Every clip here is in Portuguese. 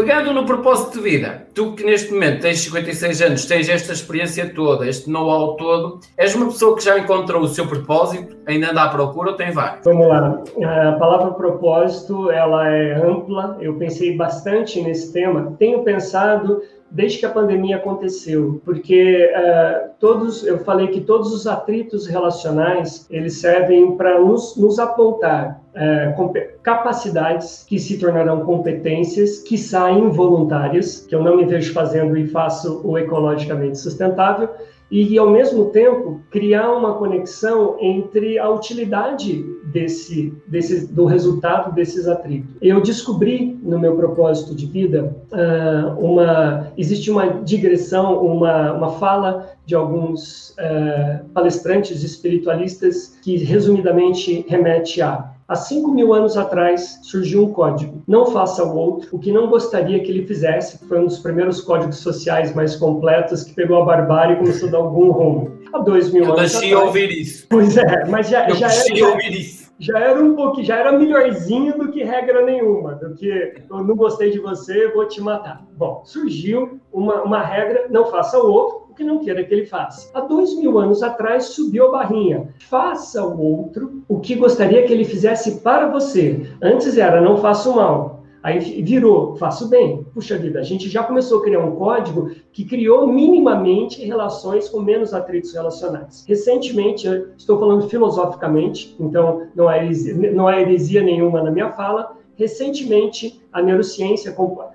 Pegando no propósito de vida, tu que neste momento tens 56 anos, tens esta experiência toda, este know-how todo, és uma pessoa que já encontrou o seu propósito, ainda anda à procura ou tem vários? Vamos lá. A palavra propósito, ela é ampla. Eu pensei bastante nesse tema. Tenho pensado desde que a pandemia aconteceu, porque uh, todos, eu falei que todos os atritos relacionais eles servem para nos, nos, apontar uh, capacidades que se tornarão competências que saem voluntárias, que eu não me vejo fazendo e faço o ecologicamente sustentável, e, ao mesmo tempo, criar uma conexão entre a utilidade desse, desse, do resultado desses atritos. Eu descobri no meu propósito de vida uh, uma existe uma digressão, uma, uma fala de alguns uh, palestrantes espiritualistas que resumidamente remete a Há 5 mil anos atrás surgiu um código. Não faça o outro o que não gostaria que ele fizesse. Foi um dos primeiros códigos sociais mais completos que pegou a barbárie e começou a dar algum rumo. Há dois mil eu anos atrás. Eu ouvir isso. Pois é, mas já, eu já era. ouvir isso. Já era um pouquinho, já era melhorzinho do que regra nenhuma, do que eu não gostei de você, vou te matar. Bom, surgiu uma, uma regra, não faça o outro, que não queira que ele faça. Há dois mil anos atrás subiu a barrinha. Faça o outro o que gostaria que ele fizesse para você. Antes era não faça o mal. Aí virou, faço bem. Puxa vida, a gente já começou a criar um código que criou minimamente relações com menos atritos relacionais. Recentemente, estou falando filosoficamente, então não é não há heresia nenhuma na minha fala, Recentemente, a neurociência,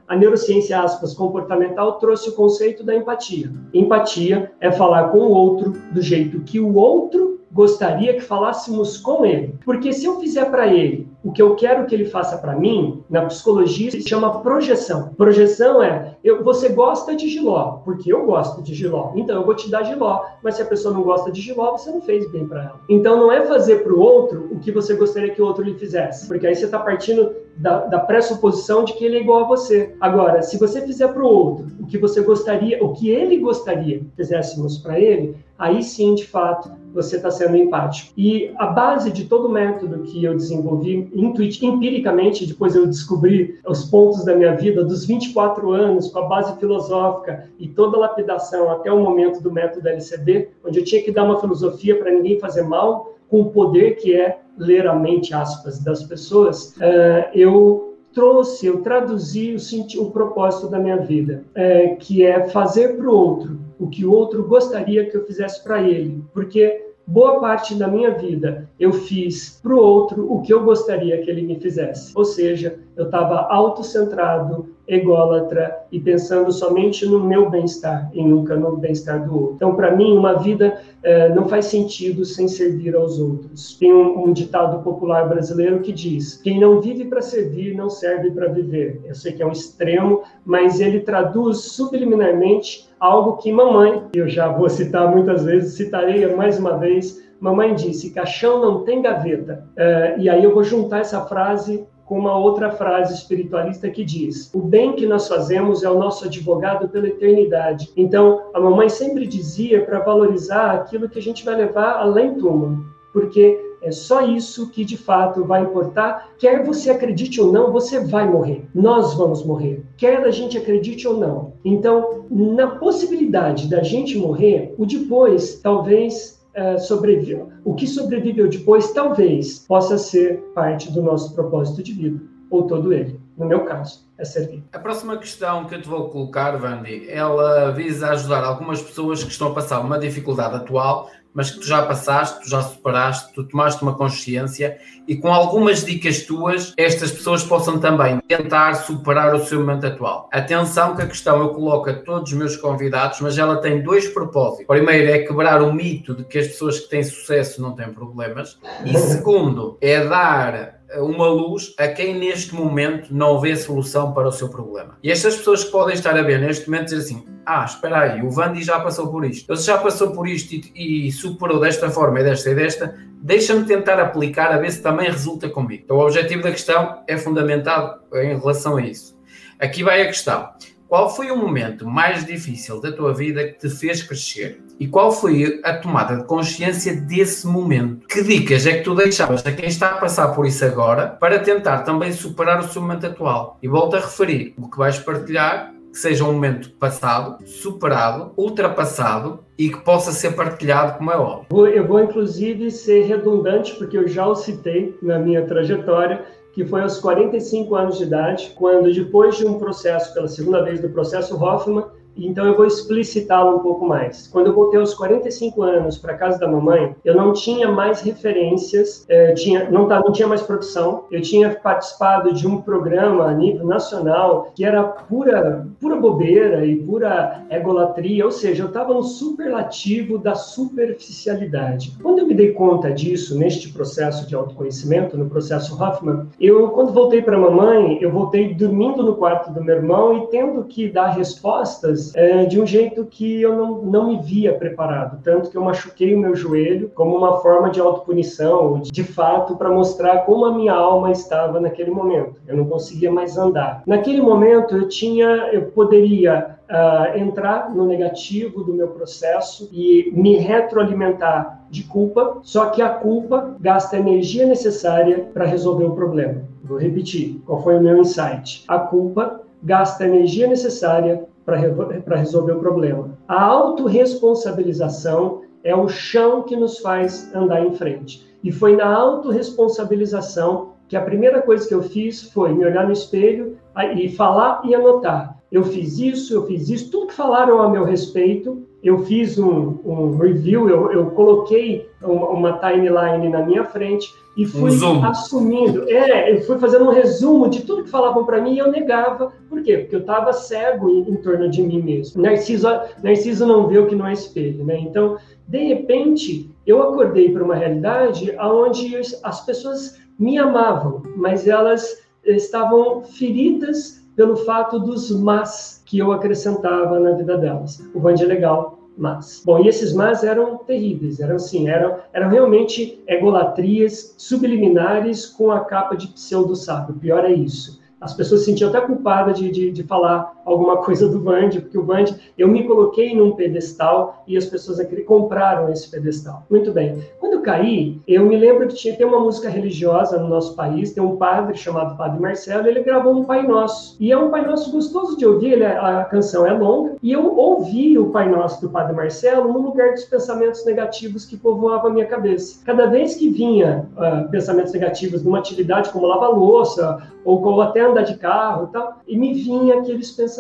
a neurociência aspas, comportamental trouxe o conceito da empatia. Empatia é falar com o outro do jeito que o outro gostaria que falássemos com ele. Porque se eu fizer para ele o que eu quero que ele faça para mim, na psicologia se chama projeção. Projeção é, eu, você gosta de giló, porque eu gosto de giló, então eu vou te dar giló, mas se a pessoa não gosta de giló, você não fez bem para ela. Então não é fazer para o outro o que você gostaria que o outro lhe fizesse, porque aí você está partindo da, da, pressuposição de que ele é igual a você. Agora, se você fizer para o outro o que você gostaria, o que ele gostaria que fizéssemos para ele, aí sim, de fato, você está sendo empático. E a base de todo o método que eu desenvolvi empiricamente, depois eu descobri os pontos da minha vida, dos 24 anos, com a base filosófica e toda a lapidação até o momento do método LCD, onde eu tinha que dar uma filosofia para ninguém fazer mal, com o poder que é ler a mente, aspas, das pessoas, uh, eu trouxe, eu traduzi o, o propósito da minha vida, é, que é fazer para o outro o que o outro gostaria que eu fizesse para ele. Porque boa parte da minha vida eu fiz para o outro o que eu gostaria que ele me fizesse. Ou seja, eu estava autocentrado, ególatra e pensando somente no meu bem-estar e nunca no bem-estar do outro. Então, para mim, uma vida eh, não faz sentido sem servir aos outros. Tem um, um ditado popular brasileiro que diz: quem não vive para servir não serve para viver. Eu sei que é um extremo, mas ele traduz subliminarmente algo que mamãe, eu já vou citar muitas vezes, citarei mais uma vez, mamãe disse: caixão não tem gaveta. Uh, e aí eu vou juntar essa frase com uma outra frase espiritualista que diz: O bem que nós fazemos é o nosso advogado pela eternidade. Então, a mamãe sempre dizia para valorizar aquilo que a gente vai levar além túmulo, porque é só isso que de fato vai importar. Quer você acredite ou não, você vai morrer. Nós vamos morrer. Quer a gente acredite ou não. Então, na possibilidade da gente morrer, o depois talvez uh, sobreviva. O que sobreviveu depois talvez possa ser parte do nosso propósito de vida, ou todo ele. No meu caso, é servir. A próxima questão que eu te vou colocar, Vandy, ela visa ajudar algumas pessoas que estão a passar uma dificuldade atual mas que tu já passaste, tu já superaste, tu tomaste uma consciência e com algumas dicas tuas, estas pessoas possam também tentar superar o seu momento atual. Atenção que a questão eu coloco a todos os meus convidados, mas ela tem dois propósitos. Primeiro é quebrar o mito de que as pessoas que têm sucesso não têm problemas e segundo é dar uma luz a quem neste momento não vê solução para o seu problema. E estas pessoas que podem estar a ver neste momento dizer assim: ah, espera aí, o Vandi já passou por isto. Ele já passou por isto e, e superou desta forma e desta e desta, deixa-me tentar aplicar a ver se também resulta comigo. Então o objetivo da questão é fundamentado em relação a isso. Aqui vai a questão. Qual foi o momento mais difícil da tua vida que te fez crescer? E qual foi a tomada de consciência desse momento? Que dicas é que tu deixavas a quem está a passar por isso agora para tentar também superar o seu momento atual? E volto a referir, o que vais partilhar que seja um momento passado, superado, ultrapassado e que possa ser partilhado como é óbvio. Eu vou, inclusive, ser redundante, porque eu já o citei na minha trajetória, que foi aos 45 anos de idade, quando, depois de um processo, pela segunda vez do processo Hoffman, então eu vou explicitá-lo um pouco mais. Quando eu voltei aos 45 anos para casa da mamãe, eu não tinha mais referências, é, tinha, não, tá, não tinha mais profissão. Eu tinha participado de um programa a nível nacional que era pura, pura bobeira e pura egolatria, ou seja, eu estava no superlativo da superficialidade. Quando eu me dei conta disso neste processo de autoconhecimento, no processo Hoffman, eu quando voltei para mamãe, eu voltei dormindo no quarto do meu irmão e tendo que dar respostas é, de um jeito que eu não, não me via preparado. Tanto que eu machuquei o meu joelho como uma forma de autopunição, de, de fato, para mostrar como a minha alma estava naquele momento. Eu não conseguia mais andar. Naquele momento, eu tinha, eu poderia Uh, entrar no negativo do meu processo e me retroalimentar de culpa, só que a culpa gasta a energia necessária para resolver o problema. Vou repetir, qual foi o meu insight? A culpa gasta a energia necessária para resolver o problema. A autorresponsabilização é o chão que nos faz andar em frente. E foi na autorresponsabilização que a primeira coisa que eu fiz foi me olhar no espelho e falar e anotar. Eu fiz isso, eu fiz isso, tudo que falaram a meu respeito, eu fiz um, um review, eu, eu coloquei uma, uma, timeline na minha frente e fui um assumindo. É, eu fui fazendo um resumo de tudo que falavam para mim e eu negava. Por quê? Porque eu estava cego em, em, torno de mim mesmo. Narciso, Narciso não vê o que não é espelho, né? Então, de repente, eu acordei para uma realidade onde as pessoas me amavam, mas elas estavam feridas pelo fato dos mas que eu acrescentava na vida delas. O Band é legal, mas. Bom, e esses mas eram terríveis, eram assim, eram, eram realmente egolatrias subliminares com a capa de pseudo-sábio. Pior é isso. As pessoas se sentiam até culpadas de, de, de, falar alguma coisa do Band, porque o Band, eu me coloquei num pedestal e as pessoas aqui compraram esse pedestal. Muito bem. Quando eu caí, eu me lembro que tinha tem uma música religiosa no nosso país, tem um padre chamado Padre Marcelo, ele gravou um Pai Nosso. E é um Pai Nosso gostoso de ouvir, ele, é, a canção é longa, e eu ouvi o Pai Nosso do Padre Marcelo no lugar dos pensamentos negativos que povoavam a minha cabeça. Cada vez que vinha uh, pensamentos negativos numa atividade como lavar louça, ou como até andar de carro e tal, e me vinha aqueles pensamentos.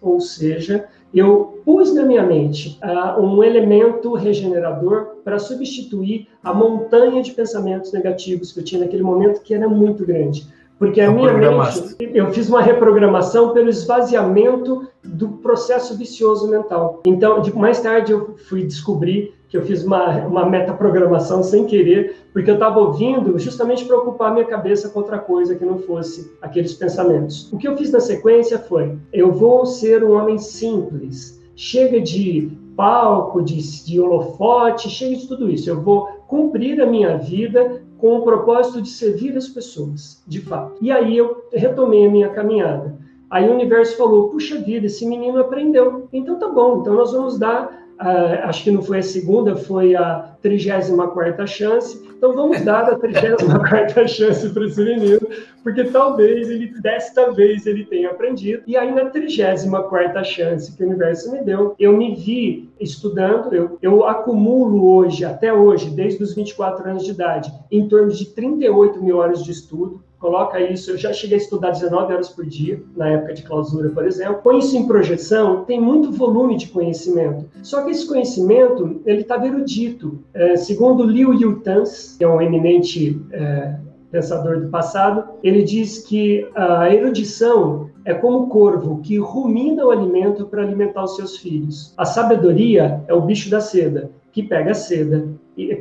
Ou seja, eu pus na minha mente uh, um elemento regenerador para substituir a montanha de pensamentos negativos que eu tinha naquele momento, que era muito grande. Porque a minha mente, eu fiz uma reprogramação pelo esvaziamento do processo vicioso mental. Então, mais tarde eu fui descobrir que eu fiz uma, uma metaprogramação sem querer, porque eu estava ouvindo justamente para ocupar minha cabeça com outra coisa que não fosse aqueles pensamentos. O que eu fiz na sequência foi: eu vou ser um homem simples, chega de palco, de, de holofote, chega de tudo isso. Eu vou cumprir a minha vida com o propósito de servir as pessoas, de fato. E aí eu retomei a minha caminhada. Aí o universo falou: puxa vida, esse menino aprendeu. Então tá bom, então nós vamos dar Uh, acho que não foi a segunda, foi a 34 chance. Então vamos dar a 34 chance para esse menino, porque talvez ele, desta vez, ele tenha aprendido. E aí, na 34 chance que o universo me deu, eu me vi estudando, eu, eu acumulo hoje, até hoje, desde os 24 anos de idade, em torno de 38 mil horas de estudo coloca isso. Eu já cheguei a estudar 19 horas por dia, na época de clausura, por exemplo. Põe isso em projeção, tem muito volume de conhecimento. Só que esse conhecimento, ele está erudito. É, segundo Liu Yutans, que é um eminente é, pensador do passado, ele diz que a erudição é como o corvo que rumina o alimento para alimentar os seus filhos. A sabedoria é o bicho da seda, que pega a seda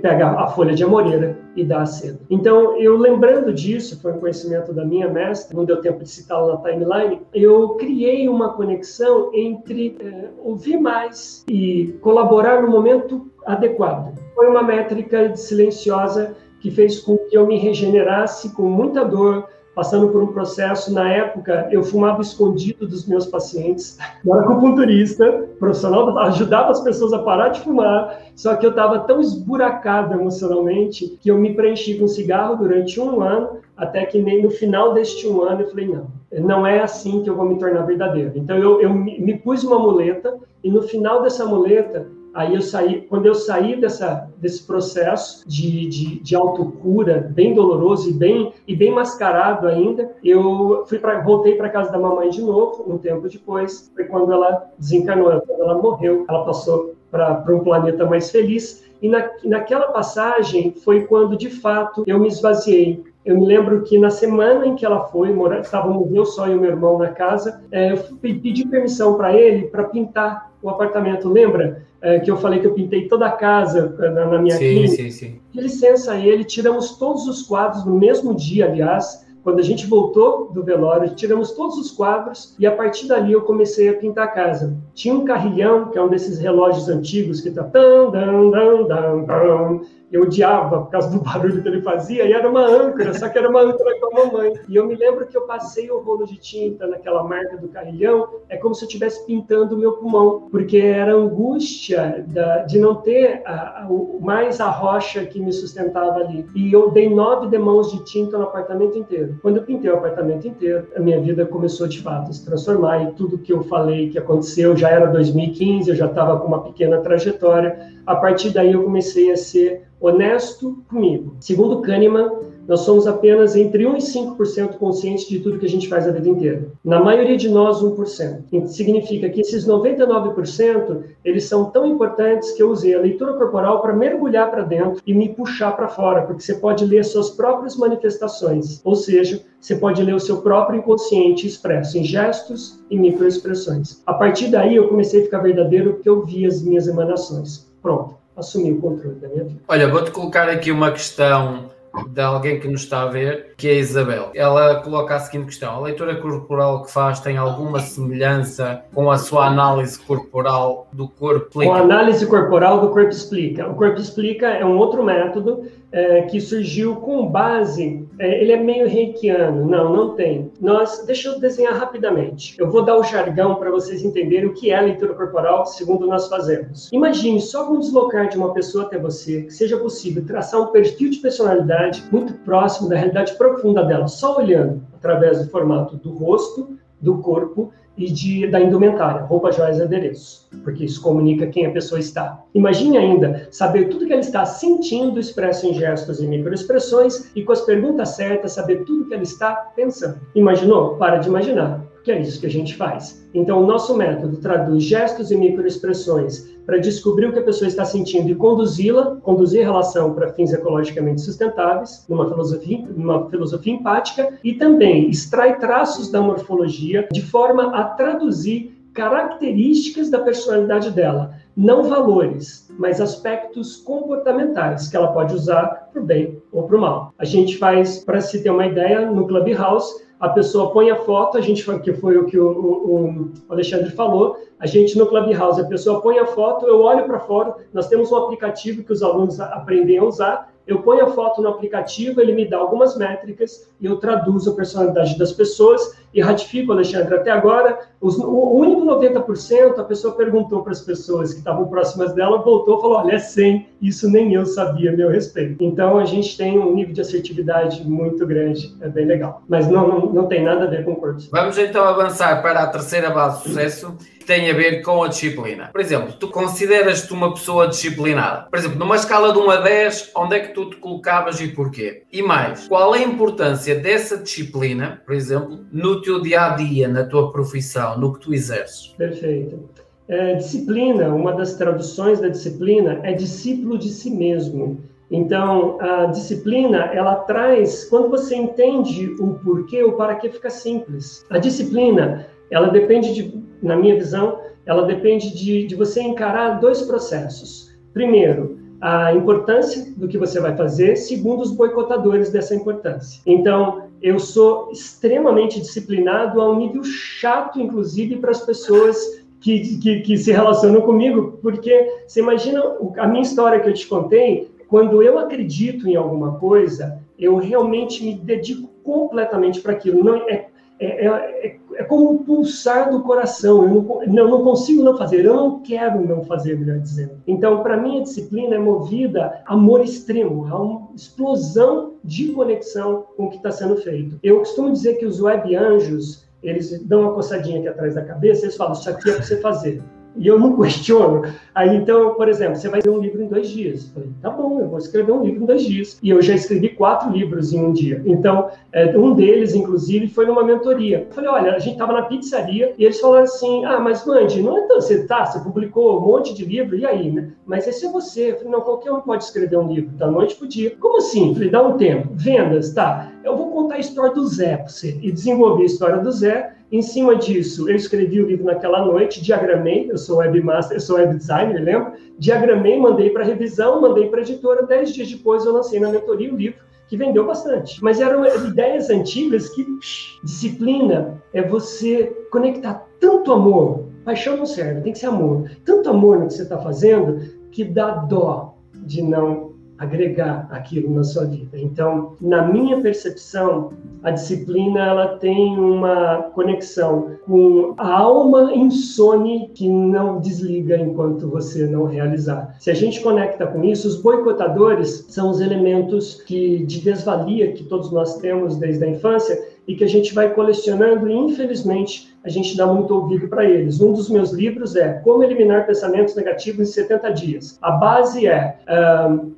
pega a folha de amoreira e dá a seda. Então, eu lembrando disso, foi um conhecimento da minha mestra, não deu tempo de citá-lo na timeline, eu criei uma conexão entre é, ouvir mais e colaborar no momento adequado. Foi uma métrica silenciosa que fez com que eu me regenerasse com muita dor, passando por um processo. Na época, eu fumava escondido dos meus pacientes. Eu era acupunturista, profissional, ajudava as pessoas a parar de fumar, só que eu estava tão esburacado emocionalmente que eu me preenchi com cigarro durante um ano, até que nem no final deste um ano eu falei: não, não é assim que eu vou me tornar verdadeiro. Então eu, eu me pus uma muleta e no final dessa muleta Aí eu saí, quando eu saí dessa, desse processo de, de, de autocura, bem doloroso e bem, e bem mascarado ainda, eu fui pra, voltei para casa da mamãe de novo, um tempo depois, foi quando ela desencanou, quando ela morreu, ela passou para um planeta mais feliz. E na, naquela passagem foi quando, de fato, eu me esvaziei. Eu me lembro que na semana em que ela foi, morar, estávamos eu só e o meu irmão na casa, é, eu pedi permissão para ele para pintar o apartamento. Lembra é, que eu falei que eu pintei toda a casa é, na, na minha sim, clínica? Sim, sim. Licença a ele, tiramos todos os quadros no mesmo dia, aliás, quando a gente voltou do velório, tiramos todos os quadros e a partir dali eu comecei a pintar a casa. Tinha um carrilhão, que é um desses relógios antigos que tá tan, dan, dan, dan, dan, eu odiava por causa do barulho que ele fazia, e era uma âncora, só que era uma âncora com a mamãe. E eu me lembro que eu passei o rolo de tinta naquela marca do carrilhão, é como se eu estivesse pintando o meu pulmão, porque era angústia da, de não ter a, a, mais a rocha que me sustentava ali. E eu dei nove demãos de tinta no apartamento inteiro. Quando eu pintei o apartamento inteiro, a minha vida começou de fato a se transformar, e tudo que eu falei que aconteceu já era 2015, eu já estava com uma pequena trajetória. A partir daí eu comecei a ser honesto comigo. Segundo Kahneman, nós somos apenas entre 1 e 5% conscientes de tudo que a gente faz a vida inteira. Na maioria de nós, 1%. Isso significa que esses 99%, eles são tão importantes que eu usei a leitura corporal para mergulhar para dentro e me puxar para fora, porque você pode ler suas próprias manifestações, ou seja, você pode ler o seu próprio inconsciente expresso em gestos e microexpressões. A partir daí, eu comecei a ficar verdadeiro porque eu vi as minhas emanações. Pronto assumir o controle da minha vida. Olha, vou-te colocar aqui uma questão de alguém que nos está a ver, que é a Isabel. Ela coloca a seguinte questão: a leitura corporal que faz tem alguma semelhança com a sua análise corporal do corpo? Com a análise corporal do corpo explica. O corpo explica é um outro método é, que surgiu com base, é, ele é meio reikiano. Não, não tem. Nós, deixa eu desenhar rapidamente. Eu vou dar o jargão para vocês entenderem o que é a leitura corporal, segundo nós fazemos. Imagine só com deslocar de uma pessoa até você, que seja possível traçar um perfil de personalidade muito próximo da realidade profunda dela, só olhando através do formato do rosto, do corpo e de, da indumentária, roupa, joias e adereços, porque isso comunica quem a pessoa está. Imagine ainda saber tudo que ela está sentindo expresso em gestos e microexpressões e com as perguntas certas saber tudo que ela está pensando. Imaginou? Para de imaginar que é isso que a gente faz. Então, o nosso método traduz gestos e microexpressões para descobrir o que a pessoa está sentindo e conduzi-la, conduzir a relação para fins ecologicamente sustentáveis, numa filosofia, numa filosofia empática, e também extrai traços da morfologia de forma a traduzir características da personalidade dela, não valores, mas aspectos comportamentais que ela pode usar para o bem ou para o mal. A gente faz, para se ter uma ideia, no Clubhouse, a pessoa põe a foto, a gente que foi o que o, o, o Alexandre falou, a gente no Clubhouse, a pessoa põe a foto, eu olho para fora, nós temos um aplicativo que os alunos aprendem a usar, eu ponho a foto no aplicativo, ele me dá algumas métricas e eu traduzo a personalidade das pessoas e ratifico, Alexandre, até agora, os, o único 90%, a pessoa perguntou para as pessoas que estavam próximas dela, voltou e falou, olha, é 100, isso nem eu sabia a meu respeito. Então, a gente tem um nível de assertividade muito grande, é bem legal. Mas não, não, não tem nada a ver com o corpo. Vamos então avançar para a terceira base de sucesso, tem a ver com a disciplina. Por exemplo, tu consideras-te uma pessoa disciplinada? Por exemplo, numa escala de 1 a 10, onde é que tu te colocavas e porquê? E mais, qual é a importância dessa disciplina, por exemplo, no teu dia a dia, na tua profissão, no que tu exerces? Perfeito. É, disciplina, uma das traduções da disciplina é discípulo de si mesmo. Então, a disciplina, ela traz, quando você entende o porquê, o para que fica simples. A disciplina, ela depende de, na minha visão, ela depende de, de você encarar dois processos. Primeiro, a importância do que você vai fazer, segundo os boicotadores dessa importância. Então, eu sou extremamente disciplinado a um nível chato, inclusive, para as pessoas que, que, que, se relacionam comigo, porque você imagina a minha história que eu te contei, quando eu acredito em alguma coisa, eu realmente me dedico completamente para aquilo. Não é, é, é, é, como um pulsar do coração. Eu não, não, consigo não fazer, eu não quero não fazer, melhor dizendo. Então, para mim, a disciplina é movida a amor extremo, a uma explosão de conexão com o que está sendo feito. Eu costumo dizer que os web anjos, eles dão uma coçadinha aqui atrás da cabeça, eles falam, isso aqui é para você fazer e eu não questiono. Aí, então, por exemplo, você vai ler um livro em dois dias. Eu falei, tá bom, eu vou escrever um livro em dois dias. E eu já escrevi quatro livros em um dia. Então, é, um deles, inclusive, foi numa mentoria. Eu falei, olha, a gente estava na pizzaria e eles falaram assim, ah, mas Mandy, não é tão, você tá, você publicou um monte de livro, e aí, né? Mas esse é você. Eu falei, não, qualquer um pode escrever um livro, da noite pro dia. Como assim? Eu falei, dá um tempo. Vendas, tá. Eu vou contar a história do Zé para você. E desenvolver a história do Zé em cima disso, eu escrevi o livro naquela noite, diagramei, eu sou webmaster, eu sou web designer, lembra? Diagramei, mandei para revisão, mandei para editora, dez dias depois eu lancei na mentoria o livro, que vendeu bastante. Mas eram ideias antigas que psh, disciplina é você conectar tanto amor, paixão não serve, tem que ser amor, tanto amor no que você está fazendo, que dá dó de não agregar aquilo na sua vida. Então, na minha percepção, a disciplina ela tem uma conexão com a alma insone que não desliga enquanto você não realizar. Se a gente conecta com isso, os boicotadores são os elementos que de desvalia que todos nós temos desde a infância e que a gente vai colecionando e infelizmente a gente dá muito ouvido para eles. Um dos meus livros é Como Eliminar Pensamentos Negativos em 70 Dias. A base é: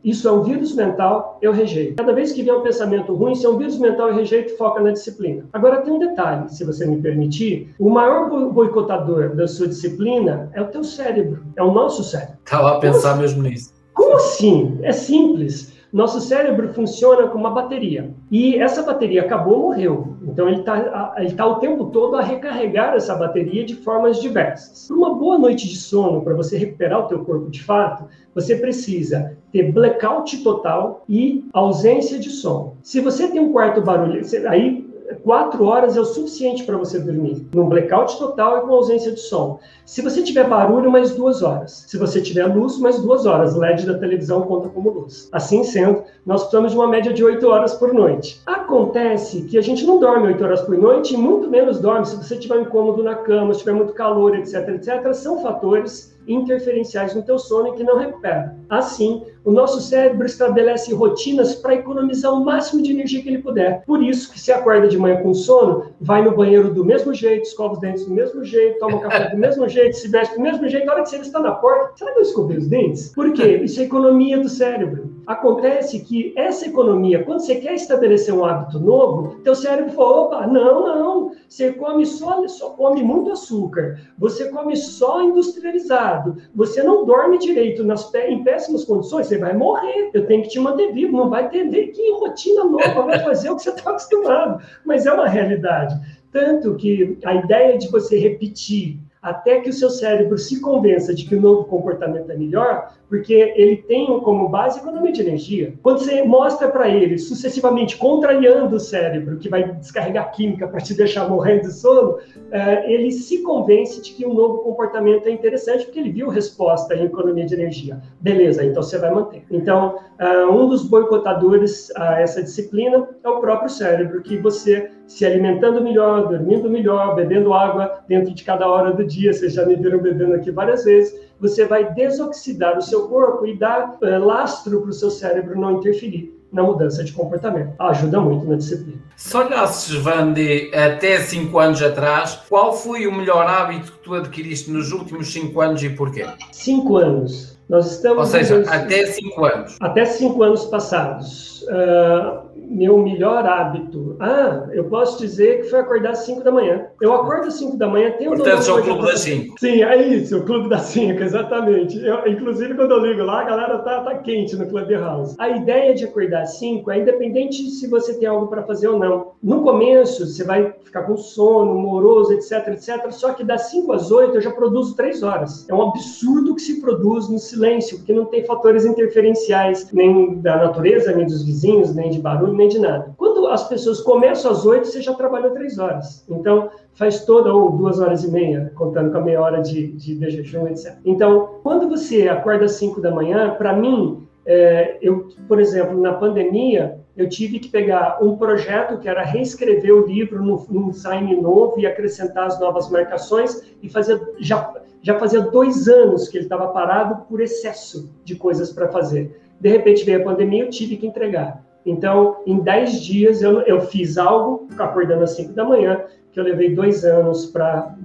isso é um vírus mental, eu rejeito. Cada vez que vier um pensamento ruim, se é um vírus mental, eu rejeito, foca na disciplina. Agora tem um detalhe, se você me permitir: o maior boicotador da sua disciplina é o teu cérebro, é o nosso cérebro. Estava a pensar assim? mesmo nisso. Como assim? É simples. Nosso cérebro funciona como uma bateria. E essa bateria acabou, morreu. Então ele está ele tá o tempo todo a recarregar essa bateria de formas diversas. Para uma boa noite de sono, para você recuperar o teu corpo de fato, você precisa ter blackout total e ausência de som. Se você tem um quarto barulho, aí quatro horas é o suficiente para você dormir, num blackout total e com ausência de som. Se você tiver barulho, mais duas horas. Se você tiver luz, mais duas horas. LED da televisão conta como luz. Assim sendo, nós precisamos de uma média de oito horas por noite. Acontece que a gente não dorme oito horas por noite e muito menos dorme se você tiver incômodo na cama, se tiver muito calor, etc, etc. São fatores interferenciais no teu sono e que não recupera. Assim, o nosso cérebro estabelece rotinas para economizar o máximo de energia que ele puder. Por isso que se acorda de manhã com sono, vai no banheiro do mesmo jeito, escova os dentes do mesmo jeito, toma café do mesmo jeito, se veste do mesmo jeito. Na hora que você está na porta, será que eu escovei os dentes? Por quê? Isso é economia do cérebro. Acontece que essa economia, quando você quer estabelecer um hábito novo, teu cérebro fala, opa, não, não, você come só, só come muito açúcar, você come só industrializado, você não dorme direito nas, em péssimas condições, você vai morrer. Eu tenho que te manter vivo, não vai ter que rotina nova vai fazer o que você está acostumado. Mas é uma realidade. Tanto que a ideia de você repetir até que o seu cérebro se convença de que o novo comportamento é melhor, porque ele tem como base economia de energia. Quando você mostra para ele, sucessivamente contrariando o cérebro, que vai descarregar química para te deixar morrendo de sono, é, ele se convence de que o novo comportamento é interessante, porque ele viu resposta em economia de energia. Beleza, então você vai manter. Então, é, um dos boicotadores a essa disciplina é o próprio cérebro, que você se alimentando melhor, dormindo melhor, bebendo água dentro de cada hora do dia, vocês já me viram bebendo aqui várias vezes, você vai desoxidar o seu corpo e dar é, lastro para o seu cérebro não interferir na mudança de comportamento. Ajuda muito na disciplina. Se olhasses, Vandi, até 5 anos atrás, qual foi o melhor hábito que tu adquiriste nos últimos 5 anos e porquê? 5 anos. Nós estamos. Ou seja, até 5 anos. Até 5 anos passados. Uh, meu melhor hábito. Ah, eu posso dizer que foi acordar às 5 da manhã. Eu acordo às 5 da manhã, tenho Portanto, é o clube das 5. Sim, é isso, o clube das 5, exatamente. Eu, inclusive, quando eu ligo lá, a galera tá, tá quente no Clubhouse. A ideia de acordar às 5 é independente de se você tem algo para fazer ou não. No começo, você vai ficar com sono, moroso, etc, etc. Só que das 5 às 8 eu já produzo 3 horas. É um absurdo que se produz no silêncio, porque não tem fatores interferenciais, nem da natureza, nem dos vizinhos, nem de barulho, nem de nada. Quando as pessoas começam às oito, você já trabalhou três horas. Então, faz toda, ou duas horas e meia, contando com a meia hora de, de, de jejum, etc. Então, quando você acorda às cinco da manhã, para mim, é, eu, por exemplo, na pandemia, eu tive que pegar um projeto que era reescrever o livro num, num design novo e acrescentar as novas marcações e fazer já já fazia dois anos que ele estava parado por excesso de coisas para fazer. De repente veio a pandemia, eu tive que entregar. Então, em dez dias, eu, eu fiz algo, acordando às cinco da manhã, que eu levei dois anos para,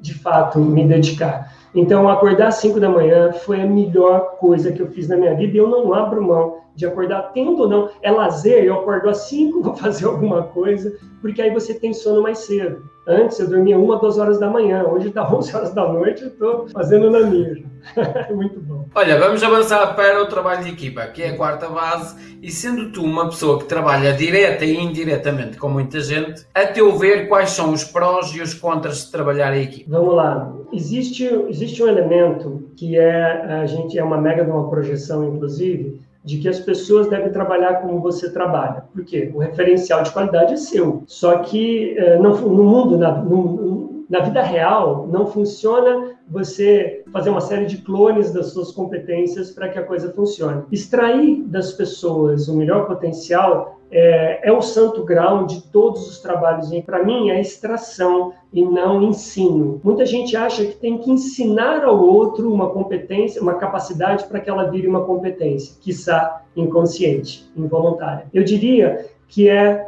de fato, me dedicar. Então, acordar às 5 da manhã foi a melhor coisa que eu fiz na minha vida e eu não abro mão de acordar, tendo ou não. É lazer, eu acordo às 5, vou fazer alguma coisa, porque aí você tem sono mais cedo. Antes eu dormia uma, duas horas da manhã, hoje está 11 horas da noite eu estou fazendo na minha. Muito bom. Olha, vamos avançar para o trabalho de equipa, que é a quarta base, e sendo tu uma pessoa que trabalha direta e indiretamente com muita gente, a teu ver, quais são os prós e os contras de trabalhar em equipa? Vamos lá. Existe, existe um elemento que é, a gente é uma mega de uma projeção, inclusive, de que as pessoas devem trabalhar como você trabalha. Por quê? O referencial de qualidade é seu. Só que eh, no, no mundo, na, no, na vida real, não funciona você fazer uma série de clones das suas competências para que a coisa funcione. Extrair das pessoas o melhor potencial é, é o santo grau de todos os trabalhos. Para mim é extração e não ensino. Muita gente acha que tem que ensinar ao outro uma competência, uma capacidade para que ela vire uma competência, quiçá inconsciente, involuntária. Eu diria que é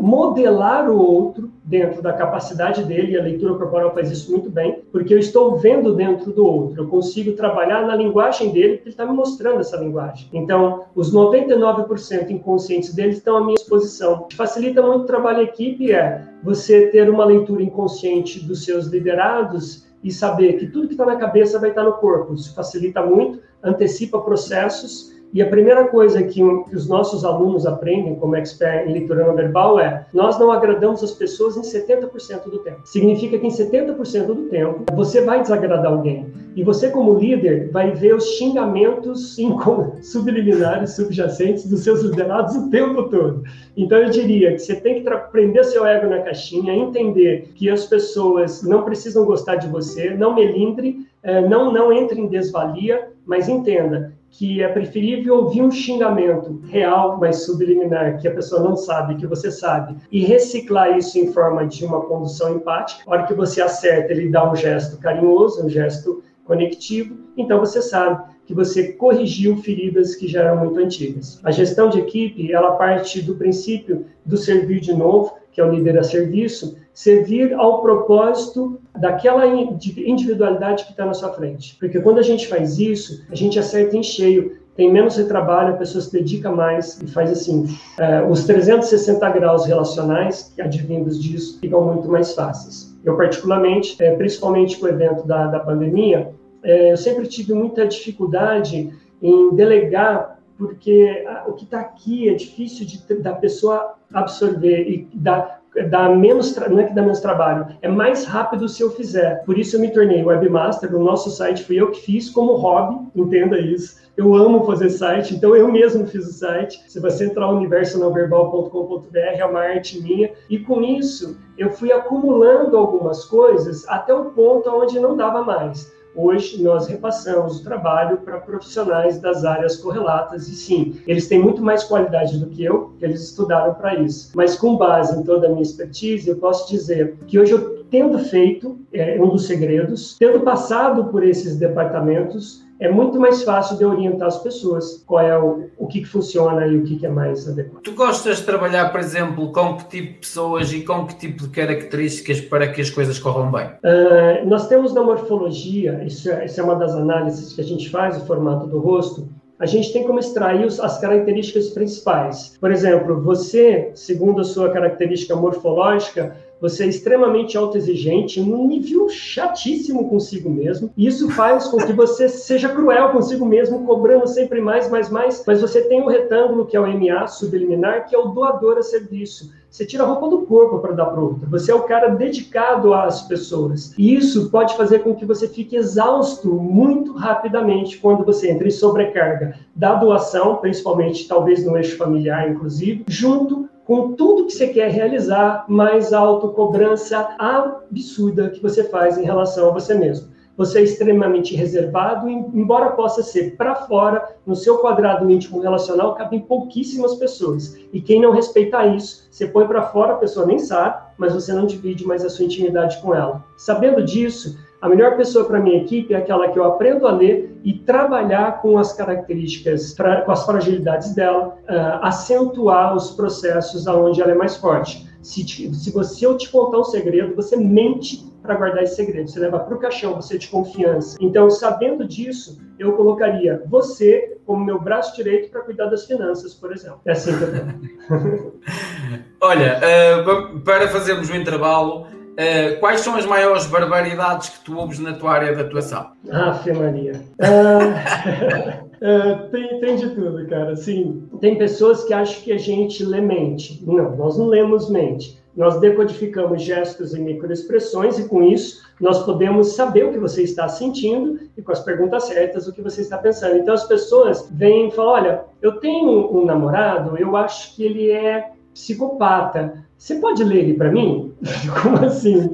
modelar o outro dentro da capacidade dele, e a leitura corporal faz isso muito bem, porque eu estou vendo dentro do outro, eu consigo trabalhar na linguagem dele, porque ele está me mostrando essa linguagem. Então, os 99% inconscientes dele estão à minha disposição. Facilita muito o trabalho em equipe é você ter uma leitura inconsciente dos seus liderados e saber que tudo que está na cabeça vai estar no corpo. Isso facilita muito, antecipa processos e a primeira coisa que, os nossos alunos aprendem como expert em leitura verbal é: nós não agradamos as pessoas em 70% do tempo. Significa que em 70% do tempo você vai desagradar alguém. E você, como líder, vai ver os xingamentos subliminares, subjacentes dos seus liderados o tempo todo. Então, eu diria que você tem que prender seu ego na caixinha, entender que as pessoas não precisam gostar de você, não melindre, eh, não, não entre em desvalia, mas entenda que é preferível ouvir um xingamento real, mas subliminar, que a pessoa não sabe, que você sabe, e reciclar isso em forma de uma condução empática. A hora que você acerta, ele dá um gesto carinhoso, um gesto conectivo, então você sabe que você corrigiu feridas que já eram muito antigas. A gestão de equipe, ela parte do princípio do servir de novo, que é o líder a serviço, servir ao propósito daquela individualidade que está na sua frente. Porque quando a gente faz isso, a gente acerta em cheio. Tem menos retrabalho, a pessoa se dedica mais e faz assim. É, os 360 graus relacionais, advindos disso, ficam muito mais fáceis. Eu, particularmente, é, principalmente com o evento da, da pandemia, eu sempre tive muita dificuldade em delegar, porque o que está aqui é difícil de, da pessoa absorver e dar dá menos, não é que dá menos trabalho, é mais rápido se eu fizer. Por isso eu me tornei webmaster, no nosso site fui eu que fiz como hobby, entenda isso. Eu amo fazer site, então eu mesmo fiz o site. Se você entrar no universonalverbal.com.br, é uma arte minha. E com isso, eu fui acumulando algumas coisas até o ponto onde não dava mais. Hoje nós repassamos o trabalho para profissionais das áreas correlatas e sim, eles têm muito mais qualidade do que eu, eles estudaram para isso. Mas com base em toda a minha expertise, eu posso dizer que hoje eu tendo feito, é um dos segredos, tendo passado por esses departamentos, é muito mais fácil de orientar as pessoas qual é o, o que, que funciona e o que, que é mais adequado. Tu gostas de trabalhar, por exemplo, com que tipo de pessoas e com que tipo de características para que as coisas corram bem? Uh, nós temos na morfologia, isso é, isso é uma das análises que a gente faz, o formato do rosto, a gente tem como extrair as características principais. Por exemplo, você, segundo a sua característica morfológica, você é extremamente autoexigente, num nível chatíssimo consigo mesmo. E isso faz com que você seja cruel consigo mesmo, cobrando sempre mais, mais, mais. Mas você tem o retângulo, que é o MA subliminar, que é o doador a serviço. Você tira a roupa do corpo para dar para outro. Você é o cara dedicado às pessoas. E isso pode fazer com que você fique exausto muito rapidamente quando você entra em sobrecarga da doação, principalmente talvez no eixo familiar, inclusive, junto com tudo que você quer realizar, mais autocobrança absurda que você faz em relação a você mesmo. você é extremamente reservado, embora possa ser para fora, no seu quadrado íntimo relacional, cabem pouquíssimas pessoas. E quem não respeitar isso, você põe para fora, a pessoa nem sabe, mas você não divide mais a sua intimidade com ela. Sabendo disso, a melhor pessoa para minha equipe é aquela que eu aprendo a ler e trabalhar com as características, com as fragilidades dela, uh, acentuar os processos aonde ela é mais forte. Se, te, se você eu te contar um segredo, você mente para guardar esse segredo. Você leva para o caixão, você é de confiança. Então, sabendo disso, eu colocaria você como meu braço direito para cuidar das finanças, por exemplo. É assim que eu Olha, uh, para fazermos um intervalo, Uh, quais são as maiores barbaridades que tu ouves na tua área de atuação? Ah, Maria. Uh, uh, tem, tem de tudo, cara. Sim, tem pessoas que acham que a gente lê mente. Não, nós não lemos mente. Nós decodificamos gestos e microexpressões e com isso nós podemos saber o que você está sentindo e com as perguntas certas o que você está pensando. Então as pessoas vêm e falam: olha, eu tenho um namorado, eu acho que ele é psicopata. Você pode ler ele para mim? Como assim?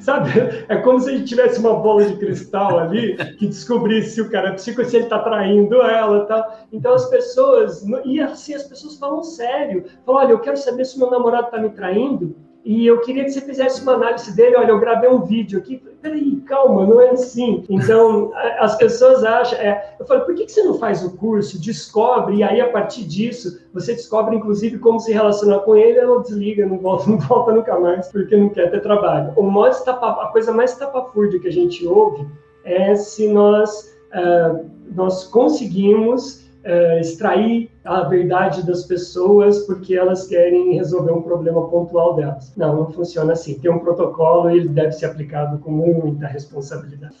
Sabe? É como se a gente tivesse uma bola de cristal ali que descobrisse se o cara é psico, se ele está traindo ela, tá? Então as pessoas e assim as pessoas falam sério, falam, olha, eu quero saber se meu namorado está me traindo e eu queria que você fizesse uma análise dele. Olha, eu gravei um vídeo aqui. Peraí, calma, não é assim. Então, as pessoas acham. É, eu falo, por que, você não faz o curso? Descobre, e aí, a partir disso, você descobre, inclusive, como se relacionar com ele. Ela desliga, não volta, não volta nunca mais, porque não quer ter trabalho. O mais tapa, a coisa mais tapafúrdia que a gente ouve é se nós, uh, nós conseguimos é, extrair a verdade das pessoas porque elas querem resolver um problema pontual delas. Não, não funciona assim. Tem um protocolo e ele deve ser aplicado com muita responsabilidade.